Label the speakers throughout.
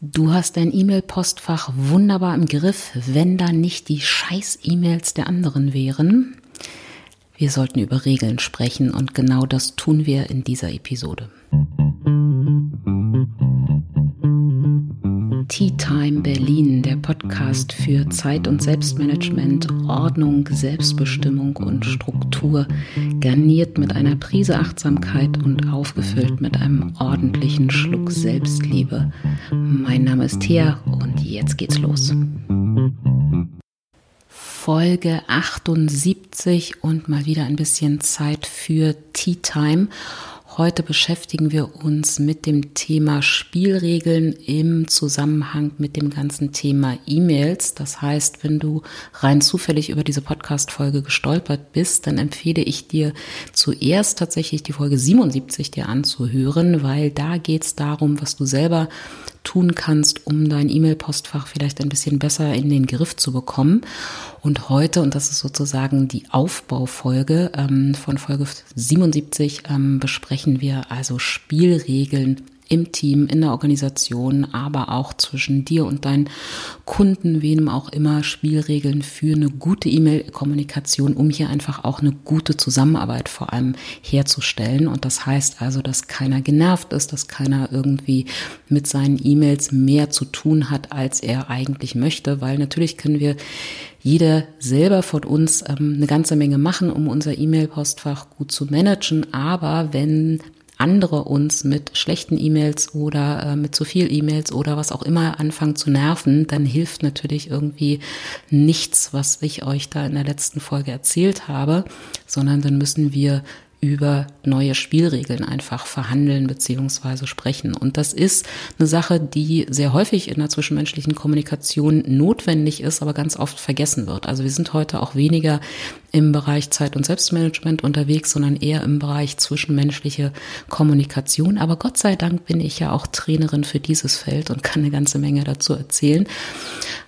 Speaker 1: Du hast dein E-Mail-Postfach wunderbar im Griff, wenn da nicht die Scheiß-E-Mails der anderen wären. Wir sollten über Regeln sprechen und genau das tun wir in dieser Episode. Tea Time Berlin, der Podcast für Zeit- und Selbstmanagement, Ordnung, Selbstbestimmung und Struktur, garniert mit einer Prise Achtsamkeit und aufgefüllt mit einem ordentlichen Schluck Selbstliebe. Mein Name ist Thea und jetzt geht's los. Folge 78 und mal wieder ein bisschen Zeit für Tea Time. Heute beschäftigen wir uns mit dem Thema Spielregeln im Zusammenhang mit dem ganzen Thema E-Mails. Das heißt, wenn du rein zufällig über diese Podcast-Folge gestolpert bist, dann empfehle ich dir zuerst tatsächlich die Folge 77 dir anzuhören, weil da geht es darum, was du selber tun kannst, um dein E-Mail-Postfach vielleicht ein bisschen besser in den Griff zu bekommen. Und heute, und das ist sozusagen die Aufbaufolge ähm, von Folge 77, ähm, besprechen wir also Spielregeln im Team, in der Organisation, aber auch zwischen dir und deinen Kunden, wem auch immer, Spielregeln für eine gute E-Mail-Kommunikation, um hier einfach auch eine gute Zusammenarbeit vor allem herzustellen. Und das heißt also, dass keiner genervt ist, dass keiner irgendwie mit seinen E-Mails mehr zu tun hat, als er eigentlich möchte, weil natürlich können wir jeder selber von uns ähm, eine ganze Menge machen, um unser E-Mail-Postfach gut zu managen. Aber wenn andere uns mit schlechten E-Mails oder äh, mit zu viel E-Mails oder was auch immer anfangen zu nerven, dann hilft natürlich irgendwie nichts, was ich euch da in der letzten Folge erzählt habe, sondern dann müssen wir über neue Spielregeln einfach verhandeln beziehungsweise sprechen. Und das ist eine Sache, die sehr häufig in der zwischenmenschlichen Kommunikation notwendig ist, aber ganz oft vergessen wird. Also wir sind heute auch weniger im Bereich Zeit- und Selbstmanagement unterwegs, sondern eher im Bereich zwischenmenschliche Kommunikation. Aber Gott sei Dank bin ich ja auch Trainerin für dieses Feld und kann eine ganze Menge dazu erzählen.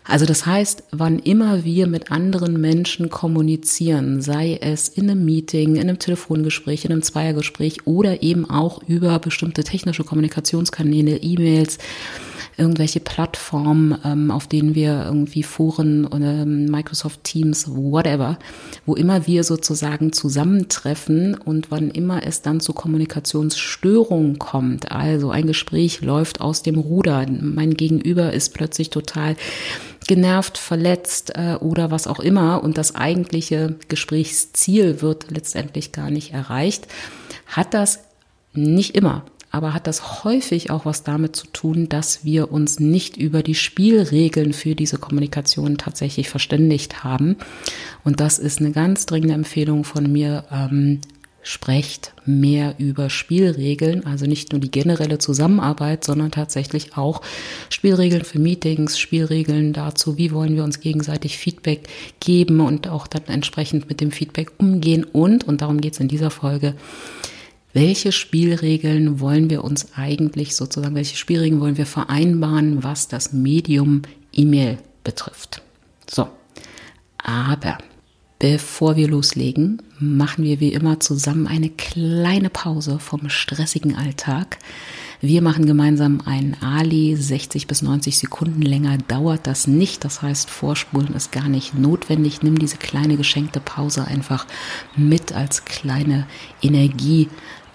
Speaker 1: Also das heißt, wann immer wir mit anderen Menschen kommunizieren, sei es in einem Meeting, in einem Telefongespräch, in einem Zweiergespräch oder eben auch über bestimmte technische Kommunikationskanäle, E-Mails, irgendwelche Plattformen, ähm, auf denen wir irgendwie Foren oder ähm, Microsoft Teams, whatever, wo immer wir sozusagen zusammentreffen und wann immer es dann zu Kommunikationsstörungen kommt, also ein Gespräch läuft aus dem Ruder, mein Gegenüber ist plötzlich total genervt, verletzt äh, oder was auch immer und das eigentliche Gesprächsziel wird letztendlich gar nicht erreicht, hat das nicht immer aber hat das häufig auch was damit zu tun, dass wir uns nicht über die Spielregeln für diese Kommunikation tatsächlich verständigt haben. Und das ist eine ganz dringende Empfehlung von mir. Ähm, sprecht mehr über Spielregeln, also nicht nur die generelle Zusammenarbeit, sondern tatsächlich auch Spielregeln für Meetings, Spielregeln dazu, wie wollen wir uns gegenseitig Feedback geben und auch dann entsprechend mit dem Feedback umgehen und, und darum geht es in dieser Folge, welche Spielregeln wollen wir uns eigentlich sozusagen, welche Spielregeln wollen wir vereinbaren, was das Medium E-Mail betrifft. So, aber bevor wir loslegen, machen wir wie immer zusammen eine kleine Pause vom stressigen Alltag. Wir machen gemeinsam ein Ali, 60 bis 90 Sekunden länger dauert das nicht. Das heißt, Vorspulen ist gar nicht notwendig. Nimm diese kleine geschenkte Pause einfach mit als kleine Energie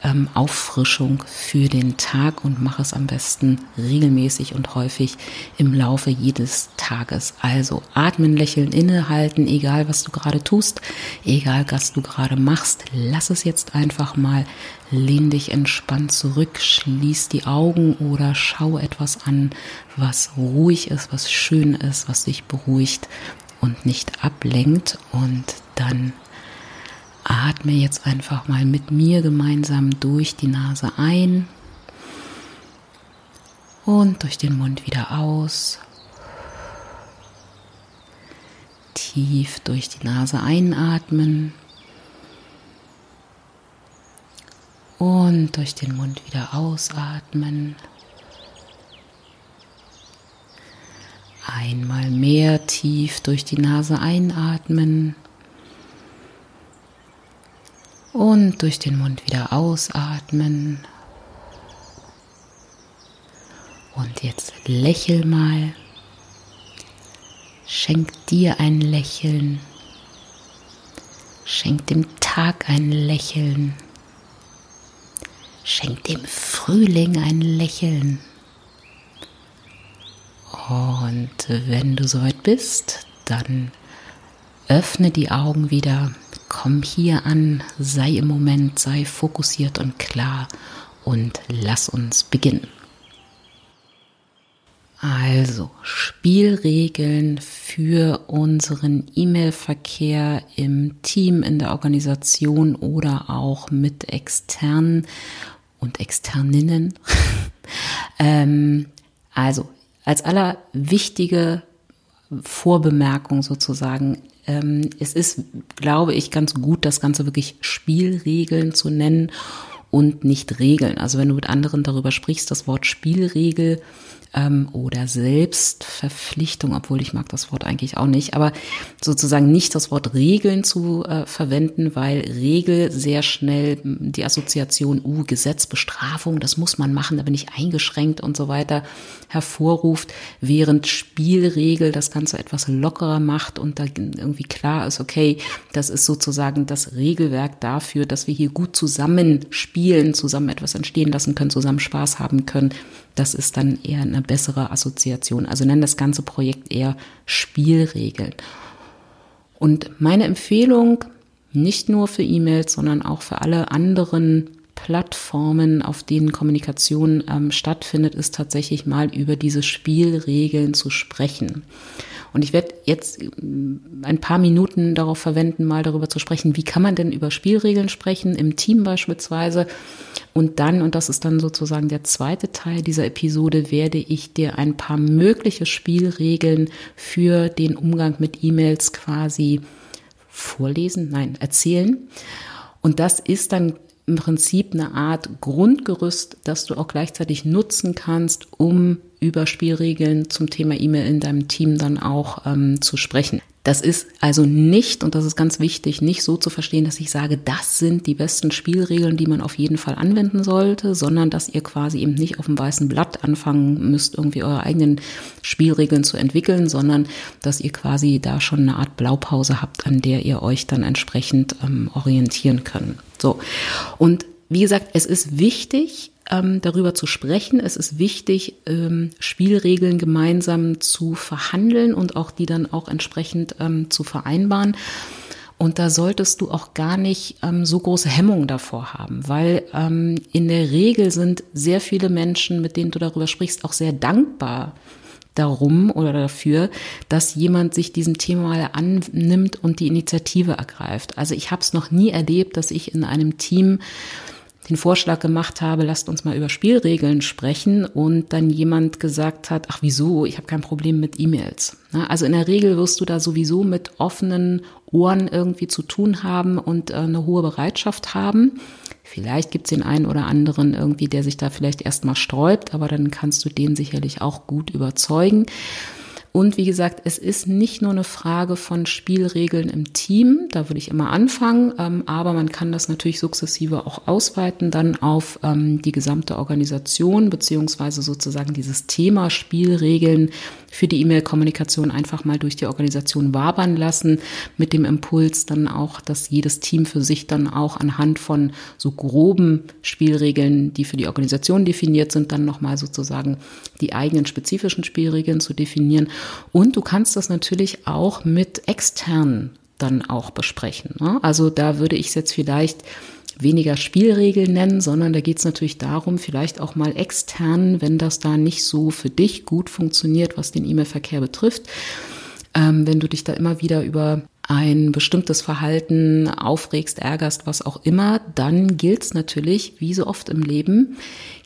Speaker 1: ähm, Auffrischung für den Tag und mach es am besten regelmäßig und häufig im Laufe jedes Tages. Also atmen, lächeln, innehalten, egal was du gerade tust, egal was du gerade machst, lass es jetzt einfach mal, lehn dich entspannt zurück, schließ die Augen oder schau etwas an, was ruhig ist, was schön ist, was dich beruhigt und nicht ablenkt und dann Atme jetzt einfach mal mit mir gemeinsam durch die Nase ein und durch den Mund wieder aus. Tief durch die Nase einatmen und durch den Mund wieder ausatmen. Einmal mehr tief durch die Nase einatmen und durch den Mund wieder ausatmen. Und jetzt lächel mal. Schenk dir ein Lächeln. Schenk dem Tag ein Lächeln. Schenk dem Frühling ein Lächeln. Und wenn du soweit bist, dann öffne die Augen wieder, komm hier an, sei im Moment, sei fokussiert und klar und lass uns beginnen. Also Spielregeln für unseren E-Mail-Verkehr im Team, in der Organisation oder auch mit externen und externinnen. ähm, also als aller wichtige Vorbemerkung sozusagen. Ähm, es ist, glaube ich, ganz gut, das Ganze wirklich Spielregeln zu nennen und nicht Regeln. Also wenn du mit anderen darüber sprichst, das Wort Spielregel ähm, oder Selbstverpflichtung, obwohl ich mag das Wort eigentlich auch nicht, aber sozusagen nicht das Wort Regeln zu äh, verwenden, weil Regel sehr schnell die Assoziation, uh, Gesetz, Bestrafung, das muss man machen, da bin ich eingeschränkt und so weiter hervorruft, während Spielregel das Ganze etwas lockerer macht und da irgendwie klar ist, okay, das ist sozusagen das Regelwerk dafür, dass wir hier gut zusammen spielen, zusammen etwas entstehen lassen können, zusammen Spaß haben können. Das ist dann eher eine bessere Assoziation. Also nenn das ganze Projekt eher Spielregeln. Und meine Empfehlung, nicht nur für E-Mails, sondern auch für alle anderen Plattformen, auf denen Kommunikation ähm, stattfindet, ist tatsächlich mal über diese Spielregeln zu sprechen. Und ich werde jetzt äh, ein paar Minuten darauf verwenden, mal darüber zu sprechen, wie kann man denn über Spielregeln sprechen, im Team beispielsweise. Und dann, und das ist dann sozusagen der zweite Teil dieser Episode, werde ich dir ein paar mögliche Spielregeln für den Umgang mit E-Mails quasi vorlesen, nein, erzählen. Und das ist dann im Prinzip eine Art Grundgerüst, das du auch gleichzeitig nutzen kannst, um über Spielregeln zum Thema E-Mail in deinem Team dann auch ähm, zu sprechen. Das ist also nicht, und das ist ganz wichtig, nicht so zu verstehen, dass ich sage, das sind die besten Spielregeln, die man auf jeden Fall anwenden sollte, sondern dass ihr quasi eben nicht auf dem weißen Blatt anfangen müsst, irgendwie eure eigenen Spielregeln zu entwickeln, sondern dass ihr quasi da schon eine Art Blaupause habt, an der ihr euch dann entsprechend ähm, orientieren könnt. So. Und wie gesagt, es ist wichtig, ähm, darüber zu sprechen. Es ist wichtig, ähm, Spielregeln gemeinsam zu verhandeln und auch die dann auch entsprechend ähm, zu vereinbaren. Und da solltest du auch gar nicht ähm, so große Hemmungen davor haben, weil ähm, in der Regel sind sehr viele Menschen, mit denen du darüber sprichst, auch sehr dankbar darum oder dafür, dass jemand sich diesem Thema mal annimmt und die Initiative ergreift. Also ich habe es noch nie erlebt, dass ich in einem Team den Vorschlag gemacht habe, lasst uns mal über Spielregeln sprechen und dann jemand gesagt hat, ach wieso, ich habe kein Problem mit E-Mails. Also in der Regel wirst du da sowieso mit offenen Ohren irgendwie zu tun haben und äh, eine hohe Bereitschaft haben. Vielleicht gibt es den einen oder anderen irgendwie, der sich da vielleicht erstmal sträubt, aber dann kannst du den sicherlich auch gut überzeugen. Und wie gesagt, es ist nicht nur eine Frage von Spielregeln im Team, da würde ich immer anfangen, ähm, aber man kann das natürlich sukzessive auch ausweiten dann auf ähm, die gesamte Organisation beziehungsweise sozusagen dieses Thema Spielregeln für die E-Mail-Kommunikation einfach mal durch die Organisation wabern lassen, mit dem Impuls dann auch, dass jedes Team für sich dann auch anhand von so groben Spielregeln, die für die Organisation definiert sind, dann nochmal sozusagen die eigenen spezifischen Spielregeln zu definieren. Und du kannst das natürlich auch mit externen dann auch besprechen. Ne? Also da würde ich es jetzt vielleicht weniger Spielregeln nennen, sondern da geht es natürlich darum, vielleicht auch mal extern, wenn das da nicht so für dich gut funktioniert, was den E-Mail-Verkehr betrifft, ähm, wenn du dich da immer wieder über ein bestimmtes Verhalten aufregst, ärgerst, was auch immer, dann gilt es natürlich, wie so oft im Leben,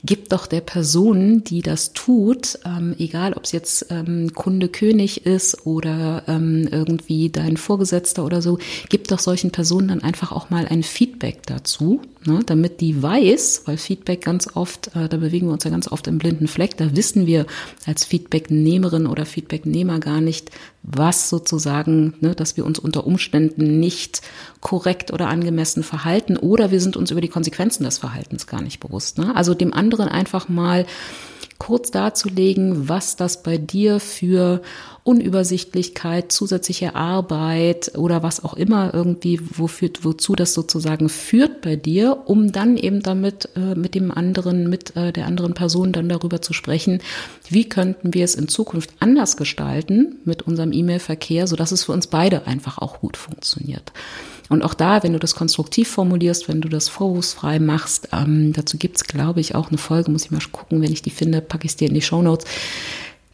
Speaker 1: gib doch der Person, die das tut, ähm, egal ob es jetzt ähm, Kunde König ist oder ähm, irgendwie dein Vorgesetzter oder so, gib doch solchen Personen dann einfach auch mal ein Feedback dazu, ne, damit die weiß, weil Feedback ganz oft, äh, da bewegen wir uns ja ganz oft im blinden Fleck, da wissen wir als Feedbacknehmerin oder Feedbacknehmer gar nicht, was sozusagen, ne, dass wir uns unter Umständen nicht korrekt oder angemessen verhalten oder wir sind uns über die Konsequenzen des Verhaltens gar nicht bewusst. Ne? Also dem anderen einfach mal kurz darzulegen, was das bei dir für Unübersichtlichkeit, zusätzliche Arbeit oder was auch immer irgendwie, wofür, wozu das sozusagen führt bei dir, um dann eben damit äh, mit dem anderen, mit äh, der anderen Person dann darüber zu sprechen, wie könnten wir es in Zukunft anders gestalten mit unserem E-Mail-Verkehr, sodass es für uns beide einfach auch gut funktioniert. Und auch da, wenn du das konstruktiv formulierst, wenn du das vorwurfsfrei machst, ähm, dazu gibt's, glaube ich, auch eine Folge, muss ich mal gucken, wenn ich die finde, packe ich dir in die Show Notes.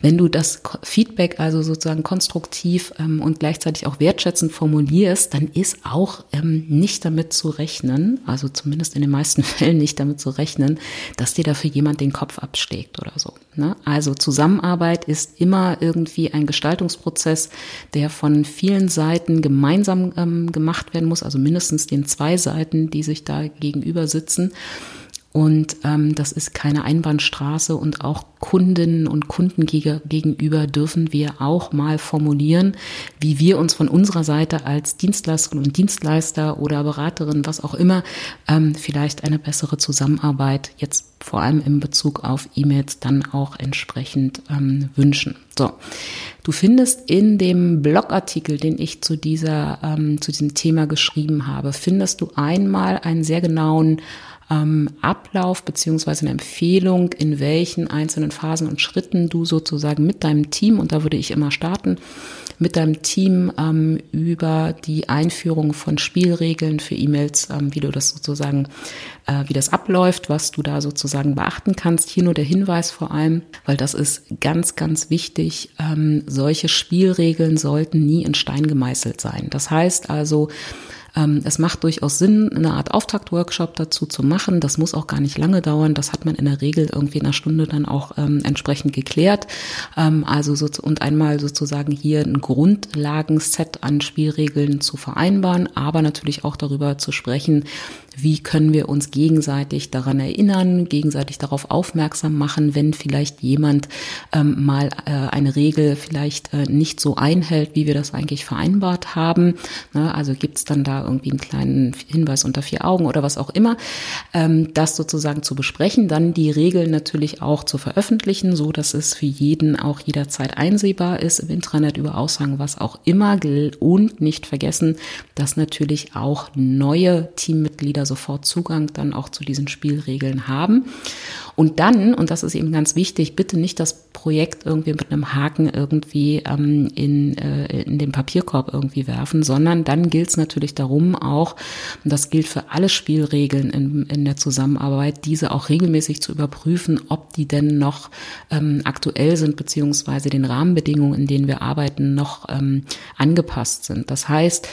Speaker 1: Wenn du das Feedback also sozusagen konstruktiv ähm, und gleichzeitig auch wertschätzend formulierst, dann ist auch ähm, nicht damit zu rechnen, also zumindest in den meisten Fällen nicht damit zu rechnen, dass dir dafür jemand den Kopf abschlägt oder so. Ne? Also Zusammenarbeit ist immer irgendwie ein Gestaltungsprozess, der von vielen Seiten gemeinsam ähm, gemacht werden muss, also mindestens den zwei Seiten, die sich da gegenüber sitzen. Und ähm, das ist keine Einbahnstraße und auch Kundinnen und Kunden gegenüber dürfen wir auch mal formulieren, wie wir uns von unserer Seite als Dienstleisterin und Dienstleister oder Beraterin, was auch immer, ähm, vielleicht eine bessere Zusammenarbeit jetzt vor allem in Bezug auf E-Mails dann auch entsprechend ähm, wünschen. So, du findest in dem Blogartikel, den ich zu dieser ähm, zu diesem Thema geschrieben habe, findest du einmal einen sehr genauen ähm, Ablauf beziehungsweise eine Empfehlung, in welchen einzelnen Phasen und Schritten du sozusagen mit deinem Team, und da würde ich immer starten, mit deinem Team ähm, über die Einführung von Spielregeln für E-Mails, ähm, wie du das sozusagen, äh, wie das abläuft, was du da sozusagen beachten kannst. Hier nur der Hinweis vor allem, weil das ist ganz, ganz wichtig. Ähm, solche Spielregeln sollten nie in Stein gemeißelt sein. Das heißt also, es macht durchaus Sinn, eine Art Auftaktworkshop dazu zu machen. Das muss auch gar nicht lange dauern. Das hat man in der Regel irgendwie in einer Stunde dann auch ähm, entsprechend geklärt. Ähm, also so, und einmal sozusagen hier ein Grundlagenset an Spielregeln zu vereinbaren, aber natürlich auch darüber zu sprechen, wie können wir uns gegenseitig daran erinnern, gegenseitig darauf aufmerksam machen, wenn vielleicht jemand ähm, mal äh, eine Regel vielleicht äh, nicht so einhält, wie wir das eigentlich vereinbart haben. Ne, also gibt es dann da irgendwie einen kleinen Hinweis unter vier Augen oder was auch immer, ähm, das sozusagen zu besprechen, dann die Regeln natürlich auch zu veröffentlichen, so dass es für jeden auch jederzeit einsehbar ist im Intranet über Aussagen, was auch immer und nicht vergessen, dass natürlich auch neue Teammitglieder sofort Zugang dann auch zu diesen Spielregeln haben. Und dann, und das ist eben ganz wichtig, bitte nicht das Projekt irgendwie mit einem Haken irgendwie ähm, in, äh, in den Papierkorb irgendwie werfen, sondern dann gilt es natürlich darum auch, und das gilt für alle Spielregeln in, in der Zusammenarbeit, diese auch regelmäßig zu überprüfen, ob die denn noch ähm, aktuell sind, beziehungsweise den Rahmenbedingungen, in denen wir arbeiten, noch ähm, angepasst sind. Das heißt,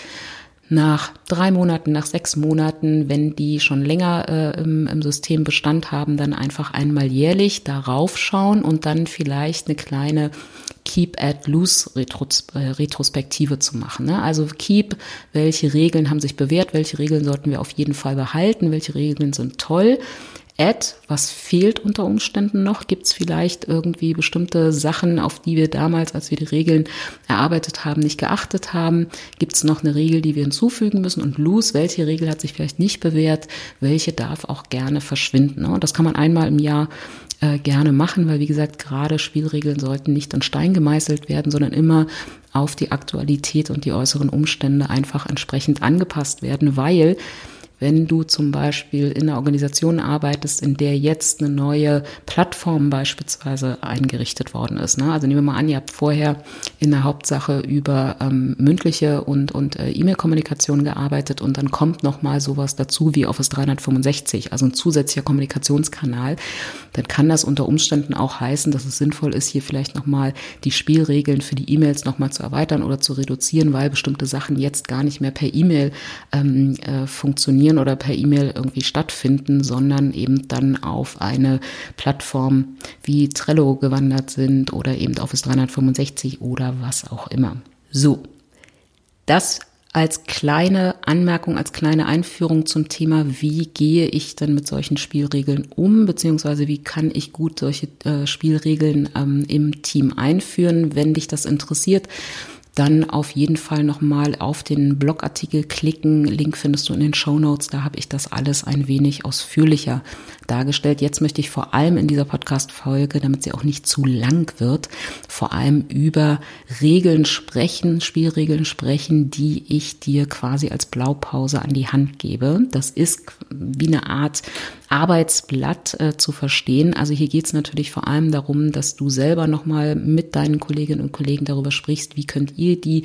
Speaker 1: nach drei Monaten, nach sechs Monaten, wenn die schon länger äh, im, im, System Bestand haben, dann einfach einmal jährlich darauf schauen und dann vielleicht eine kleine Keep at Loose Retros äh, Retrospektive zu machen. Ne? Also Keep, welche Regeln haben sich bewährt, welche Regeln sollten wir auf jeden Fall behalten, welche Regeln sind toll Add, was fehlt unter Umständen noch? Gibt es vielleicht irgendwie bestimmte Sachen, auf die wir damals, als wir die Regeln erarbeitet haben, nicht geachtet haben? Gibt es noch eine Regel, die wir hinzufügen müssen? Und Lose, welche Regel hat sich vielleicht nicht bewährt? Welche darf auch gerne verschwinden? Ne? Und das kann man einmal im Jahr äh, gerne machen, weil wie gesagt, gerade Spielregeln sollten nicht in Stein gemeißelt werden, sondern immer auf die Aktualität und die äußeren Umstände einfach entsprechend angepasst werden, weil wenn du zum Beispiel in einer Organisation arbeitest, in der jetzt eine neue Plattform beispielsweise eingerichtet worden ist. Ne? Also nehmen wir mal an, ihr habt vorher in der Hauptsache über ähm, mündliche und, und äh, E-Mail-Kommunikation gearbeitet und dann kommt noch mal sowas dazu wie Office 365, also ein zusätzlicher Kommunikationskanal, dann kann das unter Umständen auch heißen, dass es sinnvoll ist, hier vielleicht noch mal die Spielregeln für die E-Mails noch mal zu erweitern oder zu reduzieren, weil bestimmte Sachen jetzt gar nicht mehr per E-Mail ähm, äh, funktionieren telefonieren oder per E-Mail irgendwie stattfinden, sondern eben dann auf eine Plattform wie Trello gewandert sind oder eben Office 365 oder was auch immer. So, das als kleine Anmerkung, als kleine Einführung zum Thema, wie gehe ich denn mit solchen Spielregeln um, beziehungsweise wie kann ich gut solche äh, Spielregeln ähm, im Team einführen. Wenn dich das interessiert, dann auf jeden Fall nochmal auf den Blogartikel klicken. Link findest du in den Show Notes. Da habe ich das alles ein wenig ausführlicher dargestellt. Jetzt möchte ich vor allem in dieser Podcast-Folge, damit sie auch nicht zu lang wird, vor allem über Regeln sprechen, Spielregeln sprechen, die ich dir quasi als Blaupause an die Hand gebe. Das ist wie eine Art Arbeitsblatt äh, zu verstehen. Also hier geht es natürlich vor allem darum, dass du selber nochmal mit deinen Kolleginnen und Kollegen darüber sprichst, wie könnt ihr die,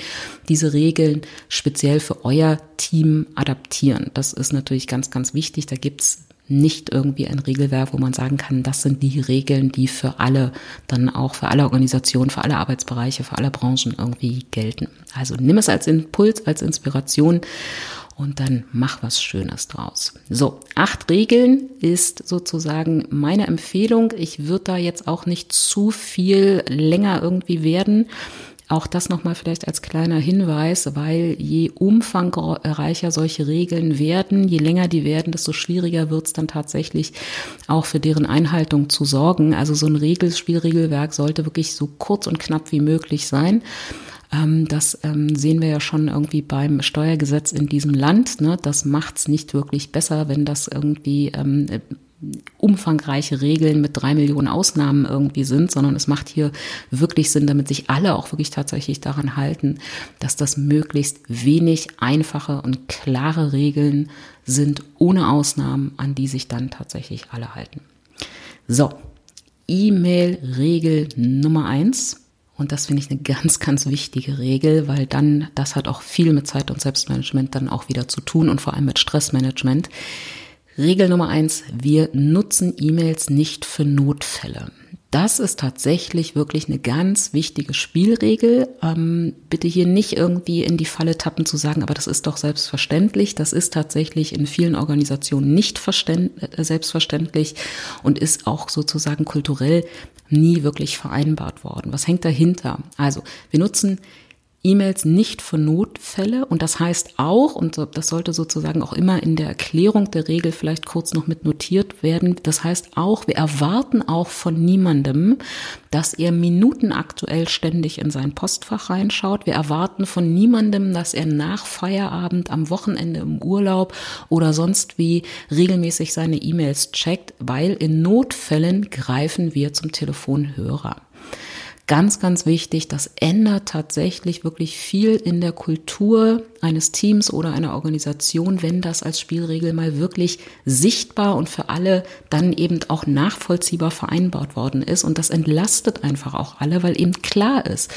Speaker 1: diese Regeln speziell für euer Team adaptieren. Das ist natürlich ganz, ganz wichtig. Da gibt's nicht irgendwie ein Regelwerk, wo man sagen kann, das sind die Regeln, die für alle, dann auch für alle Organisationen, für alle Arbeitsbereiche, für alle Branchen irgendwie gelten. Also nimm es als Impuls, als Inspiration und dann mach was Schönes draus. So, acht Regeln ist sozusagen meine Empfehlung. Ich würde da jetzt auch nicht zu viel länger irgendwie werden. Auch das nochmal vielleicht als kleiner Hinweis, weil je umfangreicher solche Regeln werden, je länger die werden, desto schwieriger wird es dann tatsächlich auch für deren Einhaltung zu sorgen. Also so ein Regelspielregelwerk sollte wirklich so kurz und knapp wie möglich sein. Ähm, das ähm, sehen wir ja schon irgendwie beim Steuergesetz in diesem Land. Ne? Das macht's nicht wirklich besser, wenn das irgendwie ähm, umfangreiche Regeln mit drei Millionen Ausnahmen irgendwie sind, sondern es macht hier wirklich Sinn, damit sich alle auch wirklich tatsächlich daran halten, dass das möglichst wenig einfache und klare Regeln sind, ohne Ausnahmen, an die sich dann tatsächlich alle halten. So, E-Mail-Regel Nummer eins. Und das finde ich eine ganz, ganz wichtige Regel, weil dann, das hat auch viel mit Zeit- und Selbstmanagement dann auch wieder zu tun und vor allem mit Stressmanagement. Regel Nummer eins, wir nutzen E-Mails nicht für Notfälle. Das ist tatsächlich wirklich eine ganz wichtige Spielregel. Ähm, bitte hier nicht irgendwie in die Falle tappen zu sagen, aber das ist doch selbstverständlich. Das ist tatsächlich in vielen Organisationen nicht äh, selbstverständlich und ist auch sozusagen kulturell nie wirklich vereinbart worden. Was hängt dahinter? Also, wir nutzen E-Mails nicht für Notfälle und das heißt auch, und das sollte sozusagen auch immer in der Erklärung der Regel vielleicht kurz noch mit notiert werden, das heißt auch, wir erwarten auch von niemandem, dass er minutenaktuell ständig in sein Postfach reinschaut. Wir erwarten von niemandem, dass er nach Feierabend, am Wochenende im Urlaub oder sonst wie regelmäßig seine E-Mails checkt, weil in Notfällen greifen wir zum Telefonhörer. Ganz, ganz wichtig, das ändert tatsächlich wirklich viel in der Kultur eines Teams oder einer Organisation, wenn das als Spielregel mal wirklich sichtbar und für alle dann eben auch nachvollziehbar vereinbart worden ist. Und das entlastet einfach auch alle, weil eben klar ist,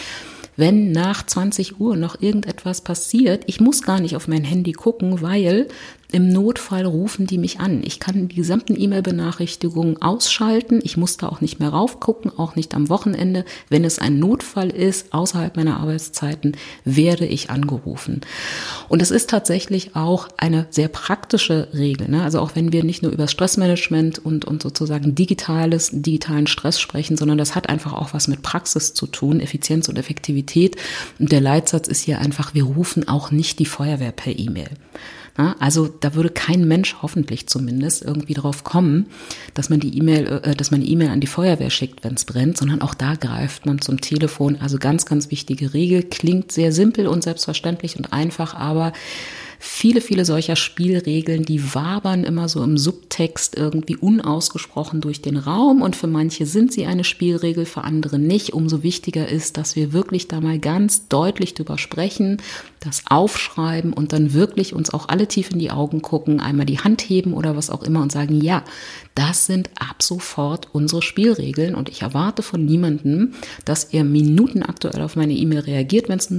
Speaker 1: wenn nach 20 Uhr noch irgendetwas passiert, ich muss gar nicht auf mein Handy gucken, weil im Notfall rufen die mich an. Ich kann die gesamten E-Mail-Benachrichtigungen ausschalten. Ich muss da auch nicht mehr raufgucken, auch nicht am Wochenende. Wenn es ein Notfall ist, außerhalb meiner Arbeitszeiten, werde ich angerufen. Und es ist tatsächlich auch eine sehr praktische Regel. Ne? Also auch wenn wir nicht nur über Stressmanagement und, und sozusagen digitales, digitalen Stress sprechen, sondern das hat einfach auch was mit Praxis zu tun, Effizienz und Effektivität. Und der Leitsatz ist hier einfach, wir rufen auch nicht die Feuerwehr per E-Mail. Also da würde kein Mensch hoffentlich zumindest irgendwie drauf kommen, dass man die E-Mail, äh, dass man E-Mail an die Feuerwehr schickt, wenn es brennt, sondern auch da greift man zum Telefon. Also ganz, ganz wichtige Regel. Klingt sehr simpel und selbstverständlich und einfach, aber viele, viele solcher Spielregeln, die wabern immer so im Subtext irgendwie unausgesprochen durch den Raum. Und für manche sind sie eine Spielregel, für andere nicht. Umso wichtiger ist, dass wir wirklich da mal ganz deutlich drüber sprechen, das aufschreiben und dann wirklich uns auch alle tief in die Augen gucken, einmal die Hand heben oder was auch immer und sagen, ja, das sind ab sofort unsere Spielregeln. Und ich erwarte von niemandem, dass er minutenaktuell auf meine E-Mail reagiert, wenn es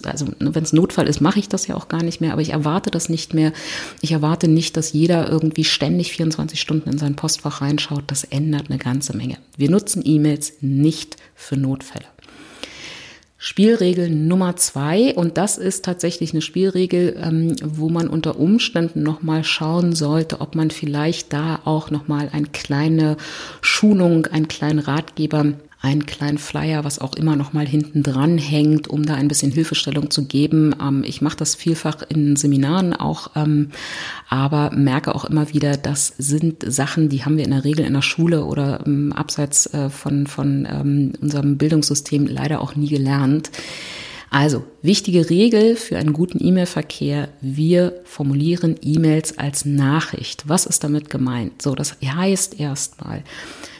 Speaker 1: äh, also Notfall ist, mache ich das ja auch gar nicht mehr, aber ich erwarte das nicht mehr. Ich erwarte nicht, dass jeder irgendwie ständig 24 Stunden in sein Postfach reinschaut. Das ändert eine ganze Menge. Wir nutzen E-Mails nicht für Notfälle. Spielregel Nummer zwei, und das ist tatsächlich eine Spielregel, ähm, wo man unter Umständen nochmal schauen sollte, ob man vielleicht da auch nochmal eine kleine Schulung, einen kleinen Ratgeber einen kleinen Flyer, was auch immer noch mal hinten dran hängt, um da ein bisschen Hilfestellung zu geben. Ähm, ich mache das vielfach in Seminaren auch, ähm, aber merke auch immer wieder, das sind Sachen, die haben wir in der Regel in der Schule oder ähm, abseits äh, von, von ähm, unserem Bildungssystem leider auch nie gelernt. Also, wichtige Regel für einen guten E-Mail-Verkehr. Wir formulieren E-Mails als Nachricht. Was ist damit gemeint? So, das heißt erstmal,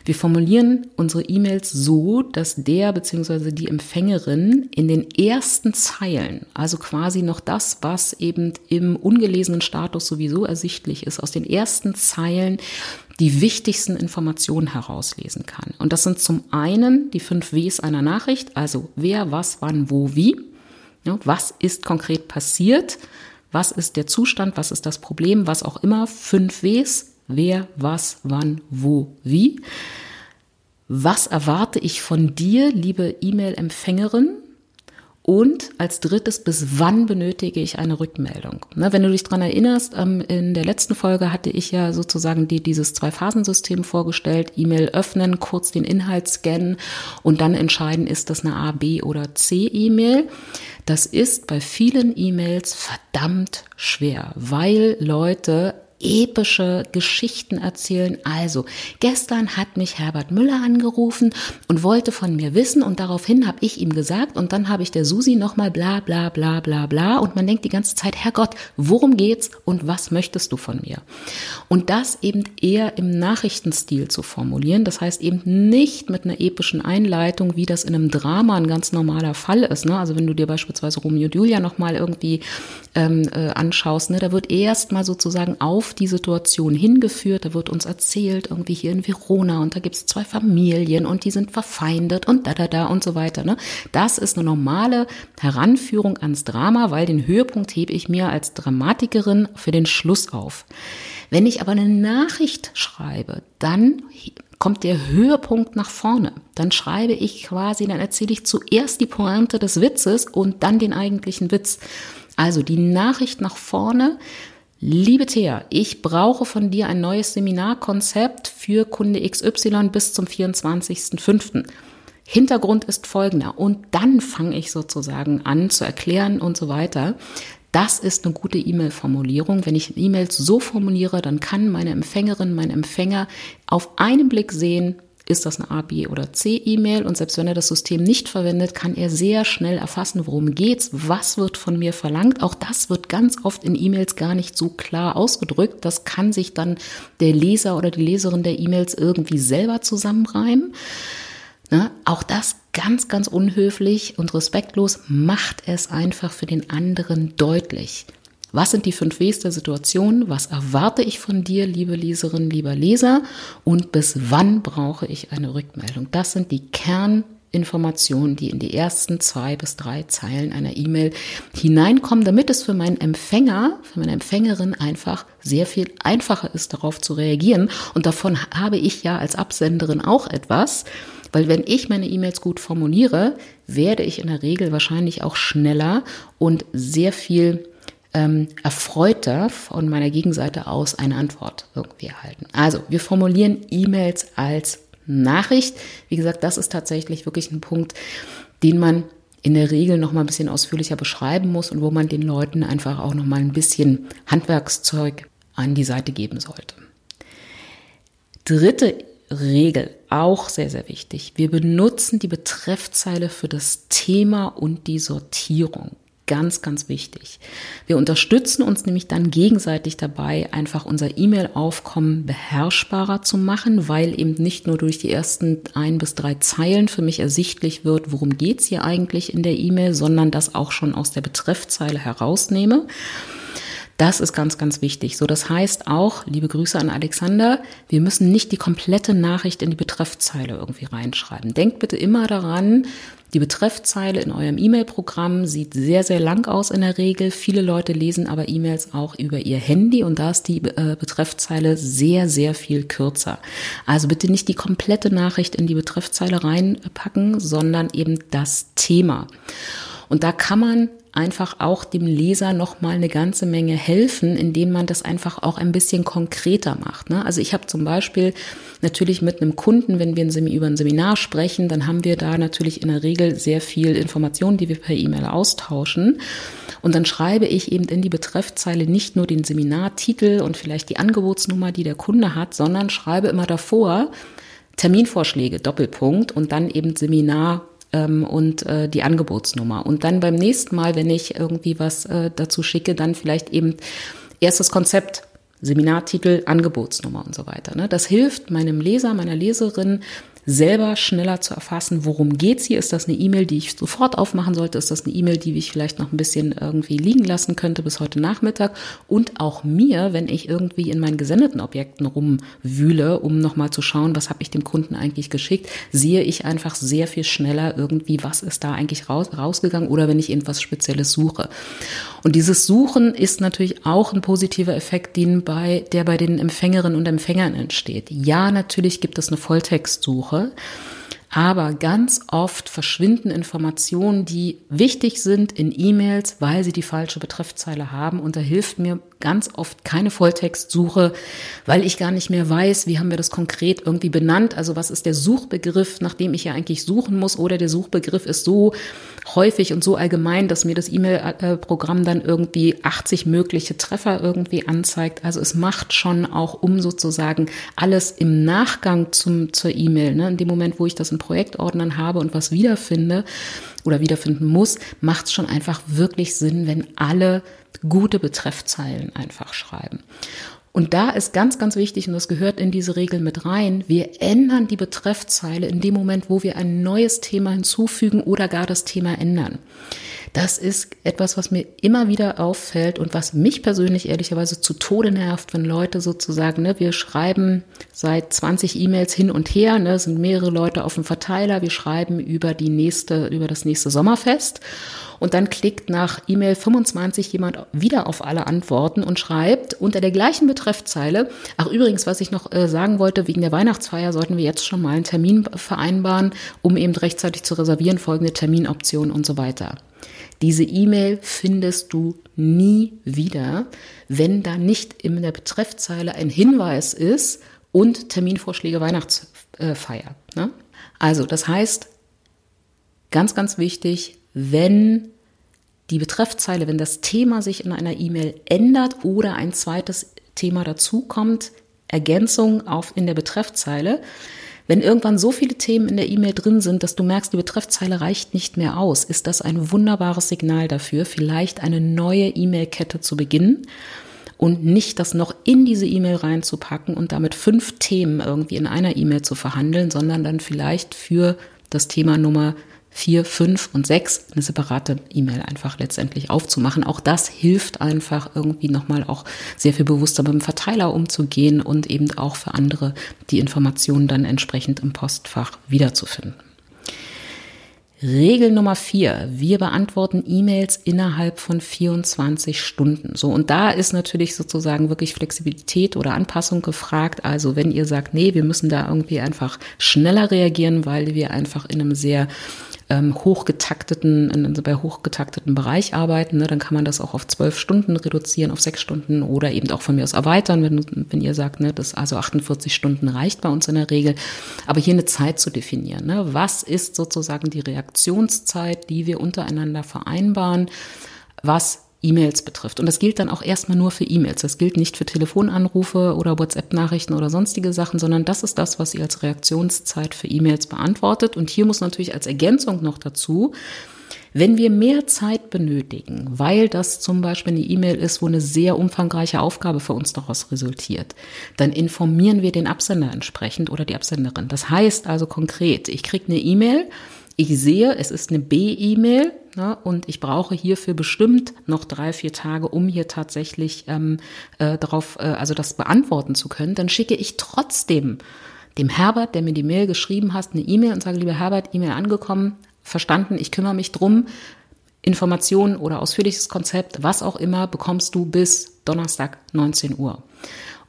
Speaker 1: wir formulieren unsere E-Mails so, dass der bzw. die Empfängerin in den ersten Zeilen, also quasi noch das, was eben im ungelesenen Status sowieso ersichtlich ist, aus den ersten Zeilen die wichtigsten Informationen herauslesen kann. Und das sind zum einen die fünf Ws einer Nachricht, also wer, was, wann, wo, wie. Was ist konkret passiert? Was ist der Zustand? Was ist das Problem? Was auch immer. Fünf Ws. Wer, was, wann, wo, wie. Was erwarte ich von dir, liebe E-Mail-Empfängerin? Und als drittes, bis wann benötige ich eine Rückmeldung? Ne, wenn du dich dran erinnerst, ähm, in der letzten Folge hatte ich ja sozusagen die, dieses Zwei-Phasen-System vorgestellt. E-Mail öffnen, kurz den Inhalt scannen und dann entscheiden, ist das eine A, B oder C-E-Mail. Das ist bei vielen E-Mails verdammt schwer, weil Leute epische Geschichten erzählen. Also, gestern hat mich Herbert Müller angerufen und wollte von mir wissen und daraufhin habe ich ihm gesagt und dann habe ich der Susi nochmal bla bla bla bla bla und man denkt die ganze Zeit, Herrgott, worum geht's und was möchtest du von mir? Und das eben eher im Nachrichtenstil zu formulieren, das heißt eben nicht mit einer epischen Einleitung, wie das in einem Drama ein ganz normaler Fall ist. Ne? Also wenn du dir beispielsweise Romeo und Julia nochmal irgendwie ähm, äh, anschaust, ne, da wird erst mal sozusagen die Situation hingeführt, da wird uns erzählt, irgendwie hier in Verona und da gibt's zwei Familien und die sind verfeindet und da da da und so weiter. Ne? Das ist eine normale Heranführung ans Drama, weil den Höhepunkt hebe ich mir als Dramatikerin für den Schluss auf. Wenn ich aber eine Nachricht schreibe, dann kommt der Höhepunkt nach vorne. Dann schreibe ich quasi, dann erzähle ich zuerst die Pointe des Witzes und dann den eigentlichen Witz. Also die Nachricht nach vorne. Liebe Thea, ich brauche von dir ein neues Seminarkonzept für Kunde XY bis zum 24.05. Hintergrund ist folgender. Und dann fange ich sozusagen an zu erklären und so weiter. Das ist eine gute E-Mail-Formulierung. Wenn ich E-Mails so formuliere, dann kann meine Empfängerin, mein Empfänger auf einen Blick sehen, ist das eine A, B oder C E-Mail und selbst wenn er das System nicht verwendet, kann er sehr schnell erfassen, worum geht's, was wird von mir verlangt. Auch das wird ganz oft in E-Mails gar nicht so klar ausgedrückt. Das kann sich dann der Leser oder die Leserin der E-Mails irgendwie selber zusammenreimen. Ne? Auch das ganz, ganz unhöflich und respektlos macht es einfach für den anderen deutlich. Was sind die fünf Ws der Situation? Was erwarte ich von dir, liebe Leserin, lieber Leser? Und bis wann brauche ich eine Rückmeldung? Das sind die Kerninformationen, die in die ersten zwei bis drei Zeilen einer E-Mail hineinkommen, damit es für meinen Empfänger, für meine Empfängerin einfach sehr viel einfacher ist, darauf zu reagieren. Und davon habe ich ja als Absenderin auch etwas. Weil wenn ich meine E-Mails gut formuliere, werde ich in der Regel wahrscheinlich auch schneller und sehr viel ähm, erfreuter von meiner Gegenseite aus eine Antwort irgendwie erhalten. Also wir formulieren E-Mails als Nachricht. Wie gesagt, das ist tatsächlich wirklich ein Punkt, den man in der Regel noch mal ein bisschen ausführlicher beschreiben muss und wo man den Leuten einfach auch noch mal ein bisschen Handwerkszeug an die Seite geben sollte. Dritte Regel, auch sehr, sehr wichtig. Wir benutzen die Betreffzeile für das Thema und die Sortierung ganz, ganz wichtig. Wir unterstützen uns nämlich dann gegenseitig dabei, einfach unser E-Mail-Aufkommen beherrschbarer zu machen, weil eben nicht nur durch die ersten ein bis drei Zeilen für mich ersichtlich wird, worum geht's hier eigentlich in der E-Mail, sondern das auch schon aus der Betreffzeile herausnehme. Das ist ganz, ganz wichtig. So, das heißt auch, liebe Grüße an Alexander, wir müssen nicht die komplette Nachricht in die Betreffzeile irgendwie reinschreiben. Denkt bitte immer daran, die Betreffzeile in eurem E-Mail-Programm sieht sehr, sehr lang aus in der Regel. Viele Leute lesen aber E-Mails auch über ihr Handy und da ist die äh, Betreffzeile sehr, sehr viel kürzer. Also bitte nicht die komplette Nachricht in die Betreffzeile reinpacken, sondern eben das Thema. Und da kann man einfach auch dem Leser noch mal eine ganze Menge helfen, indem man das einfach auch ein bisschen konkreter macht. Ne? Also ich habe zum Beispiel natürlich mit einem Kunden, wenn wir über ein Seminar sprechen, dann haben wir da natürlich in der Regel sehr viel Informationen, die wir per E-Mail austauschen. Und dann schreibe ich eben in die Betreffzeile nicht nur den Seminartitel und vielleicht die Angebotsnummer, die der Kunde hat, sondern schreibe immer davor Terminvorschläge, Doppelpunkt und dann eben Seminar ähm, und äh, die Angebotsnummer. Und dann beim nächsten Mal, wenn ich irgendwie was äh, dazu schicke, dann vielleicht eben erstes Konzept Seminartitel, Angebotsnummer und so weiter. Ne? Das hilft meinem Leser, meiner Leserin, selber schneller zu erfassen, worum geht's hier? Ist das eine E-Mail, die ich sofort aufmachen sollte? Ist das eine E-Mail, die ich vielleicht noch ein bisschen irgendwie liegen lassen könnte bis heute Nachmittag? Und auch mir, wenn ich irgendwie in meinen gesendeten Objekten rumwühle, um nochmal zu schauen, was habe ich dem Kunden eigentlich geschickt, sehe ich einfach sehr viel schneller irgendwie, was ist da eigentlich raus, rausgegangen oder wenn ich irgendwas Spezielles suche. Und dieses Suchen ist natürlich auch ein positiver Effekt, den bei, der bei den Empfängerinnen und Empfängern entsteht. Ja, natürlich gibt es eine Volltextsuche aber ganz oft verschwinden Informationen, die wichtig sind in E-Mails, weil sie die falsche Betreffzeile haben. Und da hilft mir ganz oft keine Volltextsuche, weil ich gar nicht mehr weiß, wie haben wir das konkret irgendwie benannt. Also was ist der Suchbegriff, nach dem ich ja eigentlich suchen muss? Oder der Suchbegriff ist so häufig und so allgemein, dass mir das E-Mail-Programm dann irgendwie 80 mögliche Treffer irgendwie anzeigt. Also es macht schon auch um sozusagen alles im Nachgang zum, zur E-Mail, ne? in dem Moment, wo ich das in Projektordnern habe und was wiederfinde oder wiederfinden muss, macht es schon einfach wirklich Sinn, wenn alle gute Betreffzeilen einfach schreiben. Und da ist ganz, ganz wichtig, und das gehört in diese Regel mit rein, wir ändern die Betreffzeile in dem Moment, wo wir ein neues Thema hinzufügen oder gar das Thema ändern. Das ist etwas, was mir immer wieder auffällt und was mich persönlich ehrlicherweise zu Tode nervt, wenn Leute sozusagen, ne, wir schreiben seit 20 E-Mails hin und her, ne, sind mehrere Leute auf dem Verteiler, wir schreiben über die nächste, über das nächste Sommerfest und dann klickt nach E-Mail 25 jemand wieder auf alle Antworten und schreibt unter der gleichen Betreffzeile, ach übrigens, was ich noch äh, sagen wollte, wegen der Weihnachtsfeier sollten wir jetzt schon mal einen Termin vereinbaren, um eben rechtzeitig zu reservieren, folgende Terminoptionen und so weiter. Diese E-Mail findest du nie wieder, wenn da nicht in der Betreffzeile ein Hinweis ist und Terminvorschläge Weihnachtsfeier. Ne? Also, das heißt, ganz, ganz wichtig, wenn die Betreffzeile, wenn das Thema sich in einer E-Mail ändert oder ein zweites Thema dazukommt, Ergänzung auf in der Betreffzeile, wenn irgendwann so viele Themen in der E-Mail drin sind, dass du merkst, die Betreffzeile reicht nicht mehr aus, ist das ein wunderbares Signal dafür, vielleicht eine neue E-Mail-Kette zu beginnen und nicht das noch in diese E-Mail reinzupacken und damit fünf Themen irgendwie in einer E-Mail zu verhandeln, sondern dann vielleicht für das Thema Nummer vier, fünf und sechs eine separate E-Mail einfach letztendlich aufzumachen. Auch das hilft einfach irgendwie nochmal auch sehr viel bewusster mit dem Verteiler umzugehen und eben auch für andere die Informationen dann entsprechend im Postfach wiederzufinden. Regel Nummer vier. Wir beantworten E-Mails innerhalb von 24 Stunden. So. Und da ist natürlich sozusagen wirklich Flexibilität oder Anpassung gefragt. Also wenn ihr sagt, nee, wir müssen da irgendwie einfach schneller reagieren, weil wir einfach in einem sehr ähm, hochgetakteten, in, bei hochgetakteten Bereich arbeiten, ne, dann kann man das auch auf zwölf Stunden reduzieren, auf sechs Stunden oder eben auch von mir aus erweitern, wenn, wenn ihr sagt, ne, das also 48 Stunden reicht bei uns in der Regel. Aber hier eine Zeit zu definieren. Ne? Was ist sozusagen die Reaktionszeit, die wir untereinander vereinbaren? Was E-Mails betrifft. Und das gilt dann auch erstmal nur für E-Mails. Das gilt nicht für Telefonanrufe oder WhatsApp-Nachrichten oder sonstige Sachen, sondern das ist das, was ihr als Reaktionszeit für E-Mails beantwortet. Und hier muss natürlich als Ergänzung noch dazu, wenn wir mehr Zeit benötigen, weil das zum Beispiel eine E-Mail ist, wo eine sehr umfangreiche Aufgabe für uns daraus resultiert, dann informieren wir den Absender entsprechend oder die Absenderin. Das heißt also konkret, ich kriege eine E-Mail, ich sehe, es ist eine B-E-Mail ne, und ich brauche hierfür bestimmt noch drei, vier Tage, um hier tatsächlich ähm, äh, darauf, äh, also das beantworten zu können, dann schicke ich trotzdem dem Herbert, der mir die Mail geschrieben hat, eine E-Mail und sage, lieber Herbert, E-Mail angekommen, verstanden, ich kümmere mich drum. Informationen oder ausführliches Konzept, was auch immer, bekommst du bis Donnerstag 19 Uhr.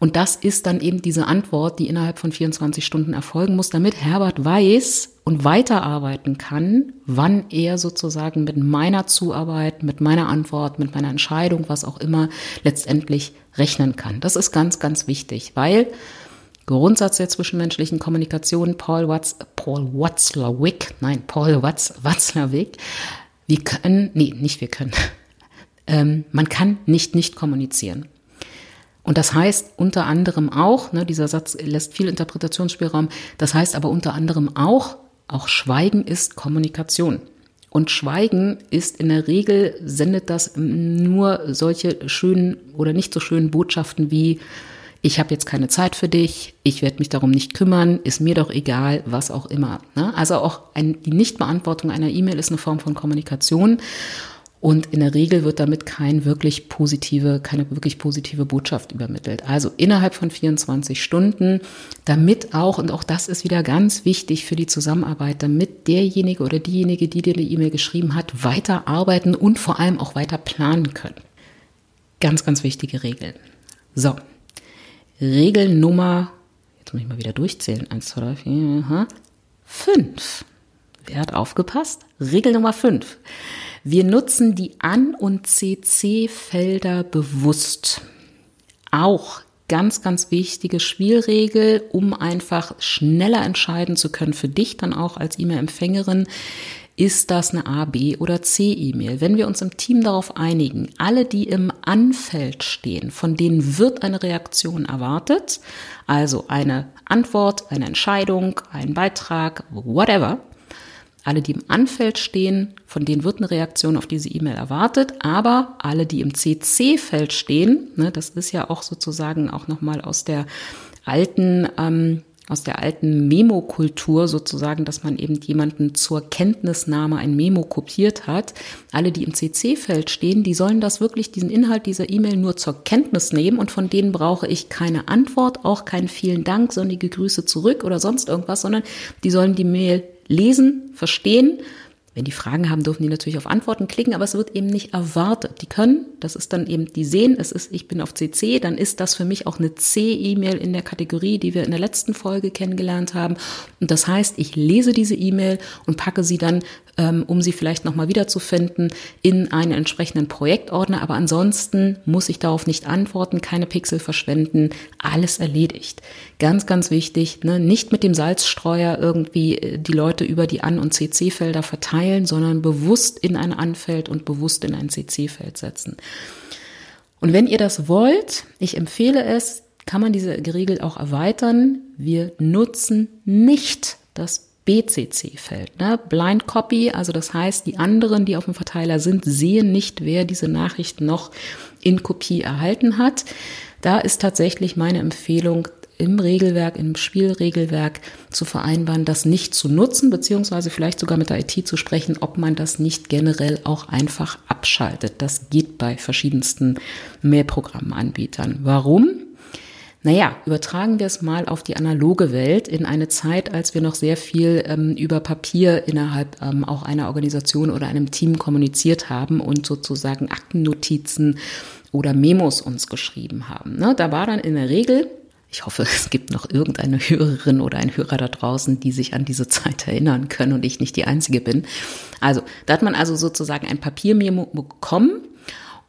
Speaker 1: Und das ist dann eben diese Antwort, die innerhalb von 24 Stunden erfolgen muss, damit Herbert weiß und weiterarbeiten kann, wann er sozusagen mit meiner Zuarbeit, mit meiner Antwort, mit meiner Entscheidung, was auch immer, letztendlich rechnen kann. Das ist ganz, ganz wichtig, weil Grundsatz der zwischenmenschlichen Kommunikation, Paul, Watz, Paul Watzlawick, nein, Paul Watz, Watzlawick, wir können, nee, nicht wir können, ähm, man kann nicht nicht kommunizieren. Und das heißt unter anderem auch, ne, dieser Satz lässt viel Interpretationsspielraum, das heißt aber unter anderem auch, Auch Schweigen ist Kommunikation. Und Schweigen ist in der Regel, sendet das nur solche schönen oder nicht so schönen Botschaften wie, ich habe jetzt keine Zeit für dich, ich werde mich darum nicht kümmern, ist mir doch egal, was auch immer. Ne? Also auch ein, die Nichtbeantwortung einer E-Mail ist eine Form von Kommunikation. Und in der Regel wird damit kein wirklich positive, keine wirklich positive Botschaft übermittelt. Also innerhalb von 24 Stunden, damit auch, und auch das ist wieder ganz wichtig für die Zusammenarbeit, damit derjenige oder diejenige, die dir die E-Mail geschrieben hat, weiter arbeiten und vor allem auch weiter planen können. Ganz, ganz wichtige Regeln. So. Regel Nummer, jetzt muss ich mal wieder durchzählen. Eins, zwei, drei, vier, aha, fünf. Wer hat aufgepasst? Regel Nummer fünf. Wir nutzen die An- und CC-Felder bewusst. Auch ganz, ganz wichtige Spielregel, um einfach schneller entscheiden zu können für dich dann auch als E-Mail-Empfängerin. Ist das eine A, B oder C E-Mail? Wenn wir uns im Team darauf einigen, alle, die im Anfeld stehen, von denen wird eine Reaktion erwartet, also eine Antwort, eine Entscheidung, ein Beitrag, whatever, alle, die im Anfeld stehen, von denen wird eine Reaktion auf diese E-Mail erwartet, aber alle, die im CC-Feld stehen, ne, das ist ja auch sozusagen auch nochmal aus der alten, ähm, aus der alten Memo-Kultur sozusagen, dass man eben jemanden zur Kenntnisnahme ein Memo kopiert hat. Alle, die im CC-Feld stehen, die sollen das wirklich, diesen Inhalt dieser E-Mail nur zur Kenntnis nehmen und von denen brauche ich keine Antwort, auch keinen vielen Dank, sonnige Grüße zurück oder sonst irgendwas, sondern die sollen die Mail lesen, verstehen. Wenn die Fragen haben, dürfen die natürlich auf Antworten klicken, aber es wird eben nicht erwartet. Die können, das ist dann eben, die sehen, es ist, ich bin auf CC, dann ist das für mich auch eine C-E-Mail in der Kategorie, die wir in der letzten Folge kennengelernt haben. Und das heißt, ich lese diese E-Mail und packe sie dann ähm, um sie vielleicht nochmal wiederzufinden, in einen entsprechenden Projektordner. Aber ansonsten muss ich darauf nicht antworten, keine Pixel verschwenden, alles erledigt. Ganz, ganz wichtig, ne? nicht mit dem Salzstreuer irgendwie äh, die Leute über die An- und CC-Felder verteilen, sondern bewusst in ein Anfeld und bewusst in ein CC-Feld setzen. Und wenn ihr das wollt, ich empfehle es, kann man diese Regel auch erweitern. Wir nutzen nicht das BCC-Feld. Ne? Blind Copy, also das heißt, die anderen, die auf dem Verteiler sind, sehen nicht, wer diese Nachricht noch in Kopie erhalten hat. Da ist tatsächlich meine Empfehlung, im Regelwerk, im Spielregelwerk zu vereinbaren, das nicht zu nutzen, beziehungsweise vielleicht sogar mit der IT zu sprechen, ob man das nicht generell auch einfach abschaltet. Das geht bei verschiedensten Mailprogrammanbietern. Warum? Naja, übertragen wir es mal auf die analoge Welt in eine Zeit, als wir noch sehr viel ähm, über Papier innerhalb ähm, auch einer Organisation oder einem Team kommuniziert haben und sozusagen Aktennotizen oder Memos uns geschrieben haben. Ne? Da war dann in der Regel ich hoffe, es gibt noch irgendeine Hörerin oder ein Hörer da draußen, die sich an diese Zeit erinnern können und ich nicht die Einzige bin. Also, da hat man also sozusagen ein Papiermemo bekommen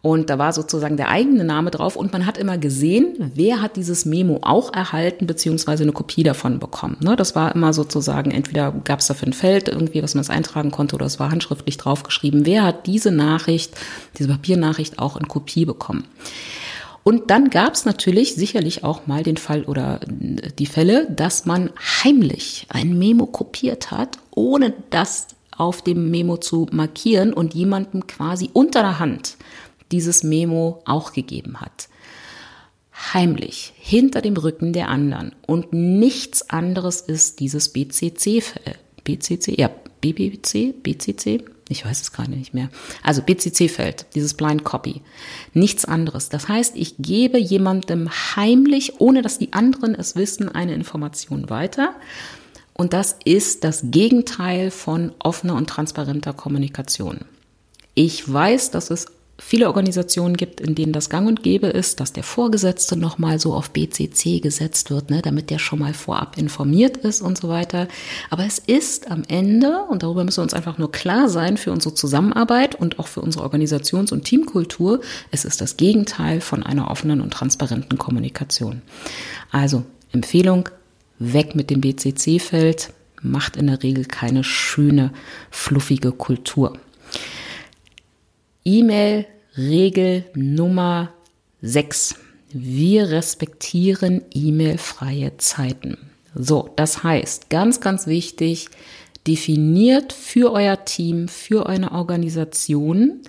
Speaker 1: und da war sozusagen der eigene Name drauf und man hat immer gesehen, wer hat dieses Memo auch erhalten, beziehungsweise eine Kopie davon bekommen. Ne? Das war immer sozusagen, entweder gab es dafür ein Feld irgendwie, was man es eintragen konnte, oder es war handschriftlich draufgeschrieben, wer hat diese Nachricht, diese Papiernachricht auch in Kopie bekommen. Und dann gab es natürlich sicherlich auch mal den Fall oder die Fälle, dass man heimlich ein Memo kopiert hat, ohne das auf dem Memo zu markieren und jemandem quasi unter der Hand dieses Memo auch gegeben hat. Heimlich, hinter dem Rücken der anderen. Und nichts anderes ist dieses BCC, BCC, ja, BBC, BCC, ich weiß es gerade nicht mehr. Also BCC-Feld, dieses Blind Copy. Nichts anderes. Das heißt, ich gebe jemandem heimlich, ohne dass die anderen es wissen, eine Information weiter. Und das ist das Gegenteil von offener und transparenter Kommunikation. Ich weiß, dass es viele Organisationen gibt, in denen das gang und gäbe ist, dass der Vorgesetzte nochmal so auf BCC gesetzt wird, ne, damit der schon mal vorab informiert ist und so weiter. Aber es ist am Ende, und darüber müssen wir uns einfach nur klar sein für unsere Zusammenarbeit und auch für unsere Organisations- und Teamkultur, es ist das Gegenteil von einer offenen und transparenten Kommunikation. Also Empfehlung, weg mit dem BCC-Feld, macht in der Regel keine schöne, fluffige Kultur. E-Mail-Regel Nummer 6. Wir respektieren E-Mail-freie Zeiten. So, das heißt, ganz, ganz wichtig, definiert für euer Team, für eine Organisation,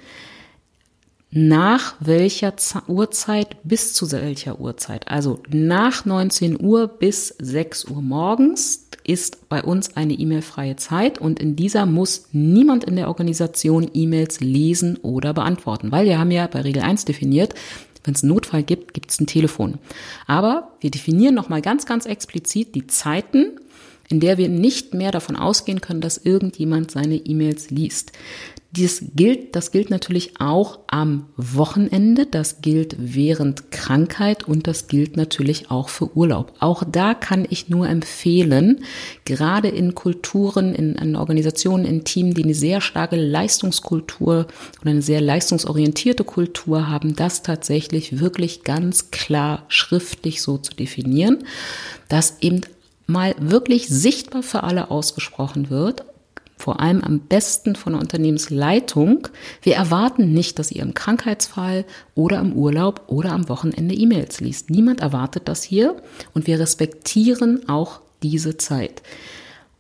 Speaker 1: nach welcher Uhrzeit bis zu welcher Uhrzeit. Also nach 19 Uhr bis 6 Uhr morgens ist bei uns eine E-Mail-freie Zeit und in dieser muss niemand in der Organisation E-Mails lesen oder beantworten, weil wir haben ja bei Regel 1 definiert, wenn es einen Notfall gibt, gibt es ein Telefon. Aber wir definieren nochmal ganz, ganz explizit die Zeiten, in der wir nicht mehr davon ausgehen können, dass irgendjemand seine E-Mails liest. Dies gilt, das gilt natürlich auch am Wochenende, das gilt während Krankheit und das gilt natürlich auch für Urlaub. Auch da kann ich nur empfehlen, gerade in Kulturen, in, in Organisationen, in Teams, die eine sehr starke Leistungskultur oder eine sehr leistungsorientierte Kultur haben, das tatsächlich wirklich ganz klar schriftlich so zu definieren, dass eben mal wirklich sichtbar für alle ausgesprochen wird, vor allem am besten von der Unternehmensleitung. Wir erwarten nicht, dass ihr im Krankheitsfall oder im Urlaub oder am Wochenende E-Mails liest. Niemand erwartet das hier und wir respektieren auch diese Zeit.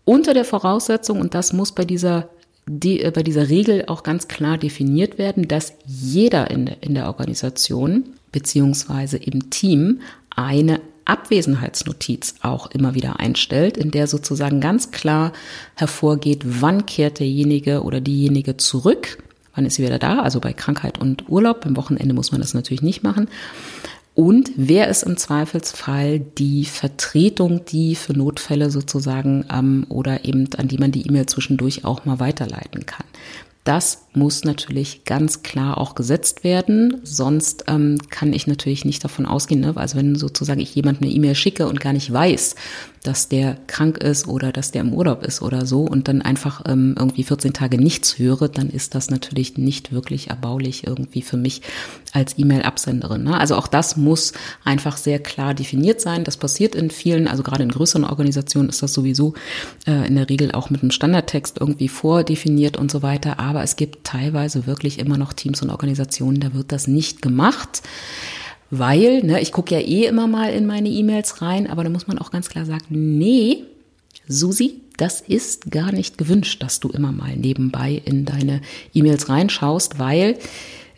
Speaker 1: Unter der Voraussetzung, und das muss bei dieser die, äh, bei dieser Regel auch ganz klar definiert werden, dass jeder in der, in der Organisation beziehungsweise im Team eine Abwesenheitsnotiz auch immer wieder einstellt, in der sozusagen ganz klar hervorgeht, wann kehrt derjenige oder diejenige zurück, wann ist sie wieder da, also bei Krankheit und Urlaub, beim Wochenende muss man das natürlich nicht machen. Und wer ist im Zweifelsfall die Vertretung, die für Notfälle sozusagen ähm, oder eben an die man die E-Mail zwischendurch auch mal weiterleiten kann. Das muss natürlich ganz klar auch gesetzt werden. Sonst ähm, kann ich natürlich nicht davon ausgehen, ne? also wenn sozusagen ich jemandem eine E-Mail schicke und gar nicht weiß, dass der krank ist oder dass der im Urlaub ist oder so und dann einfach ähm, irgendwie 14 Tage nichts höre, dann ist das natürlich nicht wirklich erbaulich irgendwie für mich als E-Mail-Absenderin. Ne? Also auch das muss einfach sehr klar definiert sein. Das passiert in vielen, also gerade in größeren Organisationen ist das sowieso äh, in der Regel auch mit einem Standardtext irgendwie vordefiniert und so weiter. Aber es gibt teilweise wirklich immer noch Teams und Organisationen, da wird das nicht gemacht weil, ne, ich gucke ja eh immer mal in meine E-Mails rein, aber da muss man auch ganz klar sagen, nee, Susi, das ist gar nicht gewünscht, dass du immer mal nebenbei in deine E-Mails reinschaust, weil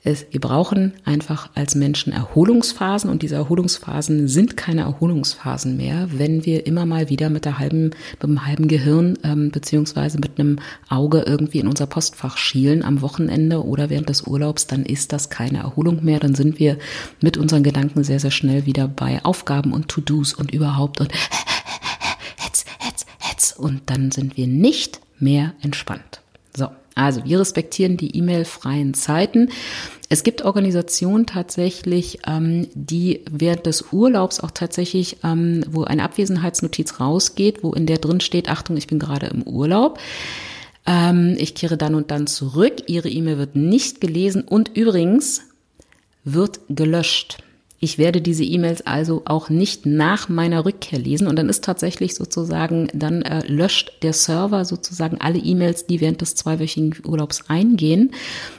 Speaker 1: es, wir brauchen einfach als Menschen Erholungsphasen und diese Erholungsphasen sind keine Erholungsphasen mehr, wenn wir immer mal wieder mit der halben, mit dem halben Gehirn ähm, beziehungsweise mit einem Auge irgendwie in unser Postfach schielen am Wochenende oder während des Urlaubs, dann ist das keine Erholung mehr. Dann sind wir mit unseren Gedanken sehr, sehr schnell wieder bei Aufgaben und To-Dos und überhaupt und hetz, hetz, hetz und dann sind wir nicht mehr entspannt. So. Also wir respektieren die E-Mail-freien Zeiten. Es gibt Organisationen tatsächlich, ähm, die während des Urlaubs auch tatsächlich, ähm, wo eine Abwesenheitsnotiz rausgeht, wo in der drin steht, Achtung, ich bin gerade im Urlaub. Ähm, ich kehre dann und dann zurück. Ihre E-Mail wird nicht gelesen und übrigens wird gelöscht. Ich werde diese E-Mails also auch nicht nach meiner Rückkehr lesen und dann ist tatsächlich sozusagen, dann äh, löscht der Server sozusagen alle E-Mails, die während des zweiwöchigen Urlaubs eingehen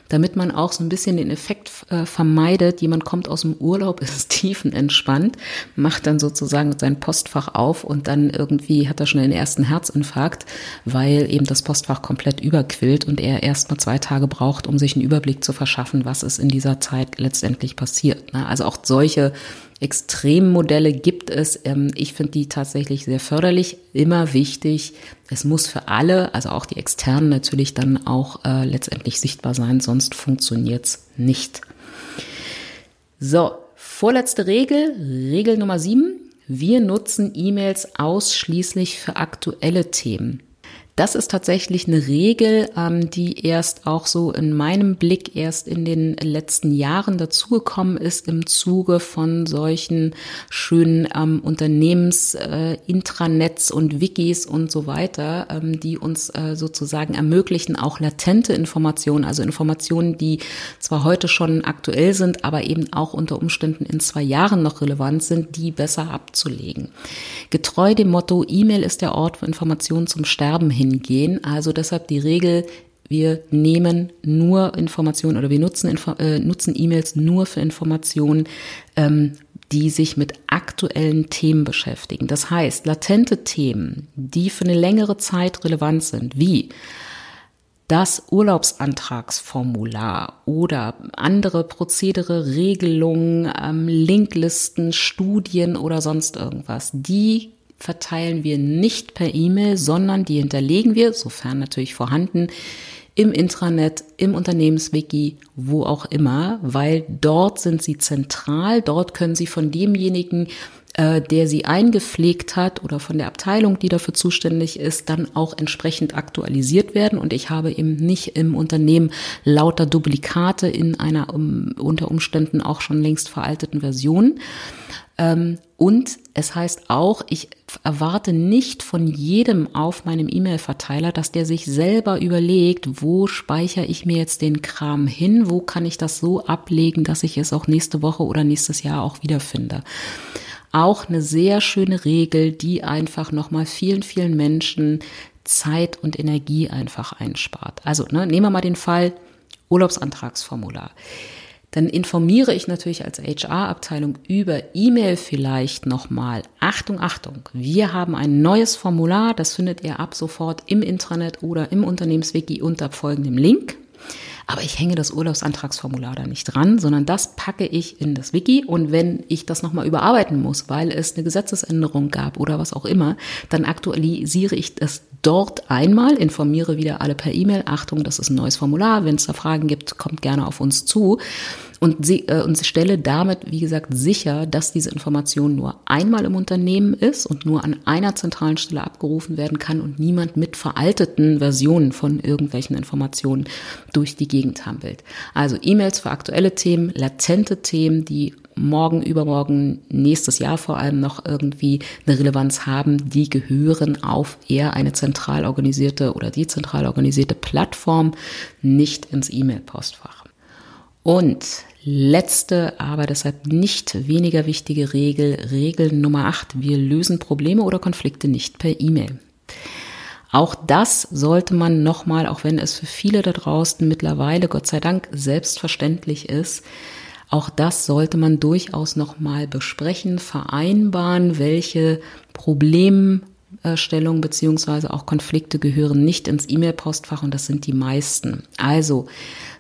Speaker 1: damit man auch so ein bisschen den Effekt äh, vermeidet, jemand kommt aus dem Urlaub, ist tiefenentspannt, macht dann sozusagen sein Postfach auf und dann irgendwie hat er schon den ersten Herzinfarkt, weil eben das Postfach komplett überquillt und er erst mal zwei Tage braucht, um sich einen Überblick zu verschaffen, was ist in dieser Zeit letztendlich passiert. Ne? Also auch solche Extremmodelle gibt es. Ähm, ich finde die tatsächlich sehr förderlich, immer wichtig. Es muss für alle, also auch die externen natürlich dann auch äh, letztendlich sichtbar sein, sonst funktioniert's nicht. So, vorletzte Regel, Regel Nummer sieben. Wir nutzen E-Mails ausschließlich für aktuelle Themen. Das ist tatsächlich eine Regel, ähm, die erst auch so in meinem Blick erst in den letzten Jahren dazugekommen ist im Zuge von solchen schönen ähm, Unternehmens-Intranets äh, und Wikis und so weiter, ähm, die uns äh, sozusagen ermöglichen, auch latente Informationen, also Informationen, die zwar heute schon aktuell sind, aber eben auch unter Umständen in zwei Jahren noch relevant sind, die besser abzulegen. Getreu dem Motto, E-Mail ist der Ort, wo Informationen zum Sterben hin hingehen. Also deshalb die Regel, wir nehmen nur Informationen oder wir nutzen äh, nutzen E-Mails nur für Informationen, ähm, die sich mit aktuellen Themen beschäftigen. Das heißt, latente Themen, die für eine längere Zeit relevant sind, wie das Urlaubsantragsformular oder andere Prozedere, Regelungen, ähm, Linklisten, Studien oder sonst irgendwas, die verteilen wir nicht per E-Mail, sondern die hinterlegen wir, sofern natürlich vorhanden, im Intranet, im Unternehmenswiki, wo auch immer, weil dort sind sie zentral, dort können sie von demjenigen, äh, der sie eingepflegt hat oder von der Abteilung, die dafür zuständig ist, dann auch entsprechend aktualisiert werden. Und ich habe eben nicht im Unternehmen lauter Duplikate in einer um, unter Umständen auch schon längst veralteten Version. Ähm, und es heißt auch, ich erwarte nicht von jedem auf meinem E-Mail-Verteiler, dass der sich selber überlegt, wo speichere ich mir jetzt den Kram hin, wo kann ich das so ablegen, dass ich es auch nächste Woche oder nächstes Jahr auch wiederfinde. Auch eine sehr schöne Regel, die einfach nochmal vielen, vielen Menschen Zeit und Energie einfach einspart. Also ne, nehmen wir mal den Fall Urlaubsantragsformular dann informiere ich natürlich als HR-Abteilung über E-Mail vielleicht nochmal. Achtung, Achtung, wir haben ein neues Formular, das findet ihr ab sofort im Intranet oder im Unternehmenswiki unter folgendem Link. Aber ich hänge das Urlaubsantragsformular da nicht dran, sondern das packe ich in das Wiki. Und wenn ich das nochmal überarbeiten muss, weil es eine Gesetzesänderung gab oder was auch immer, dann aktualisiere ich das dort einmal, informiere wieder alle per E-Mail. Achtung, das ist ein neues Formular. Wenn es da Fragen gibt, kommt gerne auf uns zu und, sie, äh, und stelle damit, wie gesagt, sicher, dass diese Information nur einmal im Unternehmen ist und nur an einer zentralen Stelle abgerufen werden kann und niemand mit veralteten Versionen von irgendwelchen Informationen durch die Gegend hampelt. Also E-Mails für aktuelle Themen, latente Themen, die morgen, übermorgen, nächstes Jahr vor allem noch irgendwie eine Relevanz haben, die gehören auf eher eine zentral organisierte oder die zentral organisierte Plattform, nicht ins E-Mail-Postfach. Und letzte, aber deshalb nicht weniger wichtige Regel, Regel Nummer 8. Wir lösen Probleme oder Konflikte nicht per E-Mail. Auch das sollte man nochmal, auch wenn es für viele da draußen mittlerweile, Gott sei Dank, selbstverständlich ist, auch das sollte man durchaus nochmal besprechen, vereinbaren, welche Problem Stellung beziehungsweise auch Konflikte gehören nicht ins E-Mail-Postfach und das sind die meisten. Also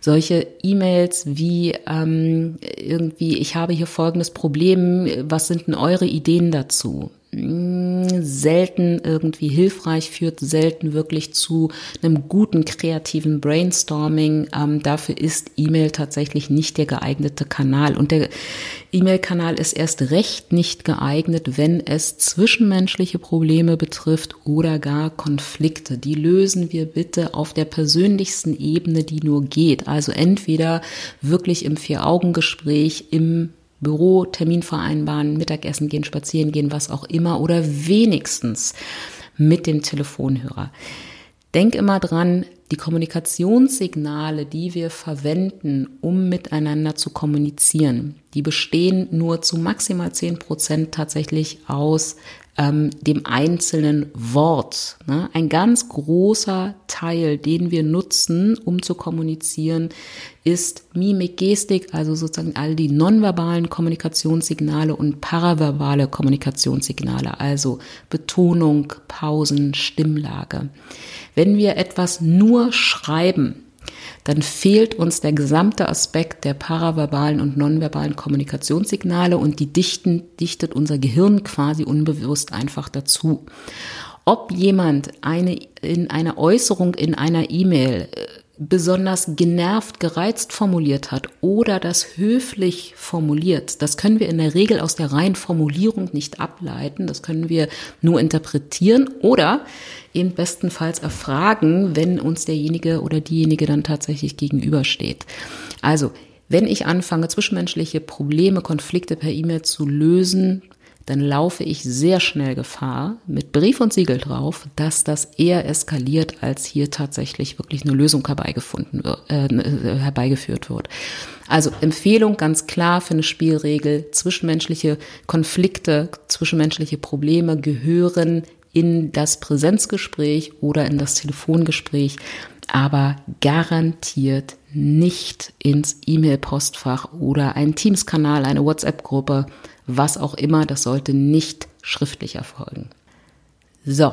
Speaker 1: solche E-Mails wie ähm, irgendwie, ich habe hier folgendes Problem, was sind denn eure Ideen dazu? Selten irgendwie hilfreich, führt selten wirklich zu einem guten kreativen Brainstorming. Ähm, dafür ist E-Mail tatsächlich nicht der geeignete Kanal. Und der E-Mail-Kanal ist erst recht nicht geeignet, wenn es zwischenmenschliche Probleme betrifft oder gar Konflikte. Die lösen wir bitte auf der persönlichsten Ebene, die nur geht. Also entweder wirklich im Vier-Augen-Gespräch, im Büro, Termin vereinbaren, Mittagessen gehen, spazieren gehen, was auch immer oder wenigstens mit dem Telefonhörer. Denk immer dran, die Kommunikationssignale, die wir verwenden, um miteinander zu kommunizieren, die bestehen nur zu maximal zehn Prozent tatsächlich aus ähm, dem einzelnen Wort. Ne? Ein ganz großer Teil, den wir nutzen, um zu kommunizieren, ist Mimik, Gestik, also sozusagen all die nonverbalen Kommunikationssignale und paraverbale Kommunikationssignale, also Betonung, Pausen, Stimmlage. Wenn wir etwas nur schreiben, dann fehlt uns der gesamte Aspekt der paraverbalen und nonverbalen Kommunikationssignale und die dichten, dichtet unser Gehirn quasi unbewusst einfach dazu. Ob jemand eine, in einer Äußerung in einer E-Mail äh, besonders genervt, gereizt formuliert hat oder das höflich formuliert, das können wir in der Regel aus der reinen Formulierung nicht ableiten, das können wir nur interpretieren oder eben bestenfalls erfragen, wenn uns derjenige oder diejenige dann tatsächlich gegenübersteht. Also, wenn ich anfange, zwischenmenschliche Probleme, Konflikte per E-Mail zu lösen, dann laufe ich sehr schnell Gefahr, mit Brief und Siegel drauf, dass das eher eskaliert, als hier tatsächlich wirklich eine Lösung herbeigefunden wird, äh, äh, herbeigeführt wird. Also Empfehlung ganz klar für eine Spielregel, zwischenmenschliche Konflikte, zwischenmenschliche Probleme gehören in das Präsenzgespräch oder in das Telefongespräch aber garantiert nicht ins E-Mail-Postfach oder einen Teams-Kanal, eine WhatsApp-Gruppe, was auch immer. Das sollte nicht schriftlich erfolgen. So,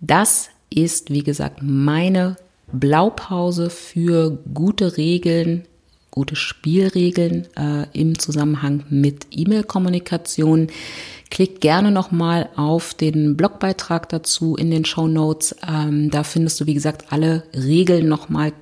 Speaker 1: das ist, wie gesagt, meine Blaupause für gute Regeln, gute Spielregeln äh, im Zusammenhang mit E-Mail-Kommunikation. Klick gerne nochmal auf den Blogbeitrag dazu in den Show Notes. Ähm, da findest du, wie gesagt, alle Regeln nochmal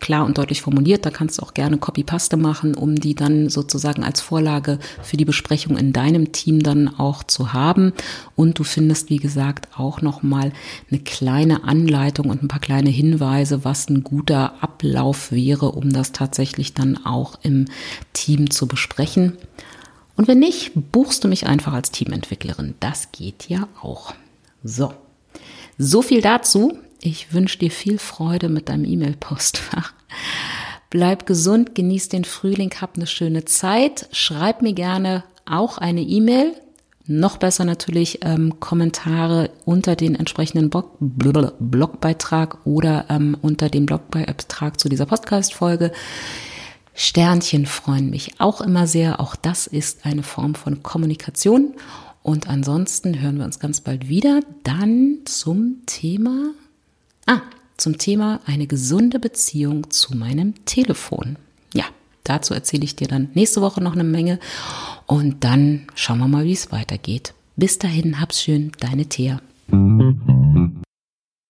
Speaker 1: klar und deutlich formuliert. Da kannst du auch gerne Copy-Paste machen, um die dann sozusagen als Vorlage für die Besprechung in deinem Team dann auch zu haben. Und du findest, wie gesagt, auch nochmal eine kleine Anleitung und ein paar kleine Hinweise, was ein guter Ablauf wäre, um das tatsächlich dann auch im Team zu besprechen. Und wenn nicht, buchst du mich einfach als Teamentwicklerin. Das geht ja auch. So. So viel dazu. Ich wünsche dir viel Freude mit deinem E-Mail-Postfach. Bleib gesund, genieß den Frühling, hab eine schöne Zeit. Schreib mir gerne auch eine E-Mail. Noch besser natürlich ähm, Kommentare unter den entsprechenden Blog Blogbeitrag oder ähm, unter dem Blogbeitrag zu dieser Podcast-Folge. Sternchen freuen mich auch immer sehr. Auch das ist eine Form von Kommunikation. Und ansonsten hören wir uns ganz bald wieder. Dann zum Thema, ah, zum Thema eine gesunde Beziehung zu meinem Telefon. Ja, dazu erzähle ich dir dann nächste Woche noch eine Menge. Und dann schauen wir mal, wie es weitergeht. Bis dahin, hab's schön, deine Thea.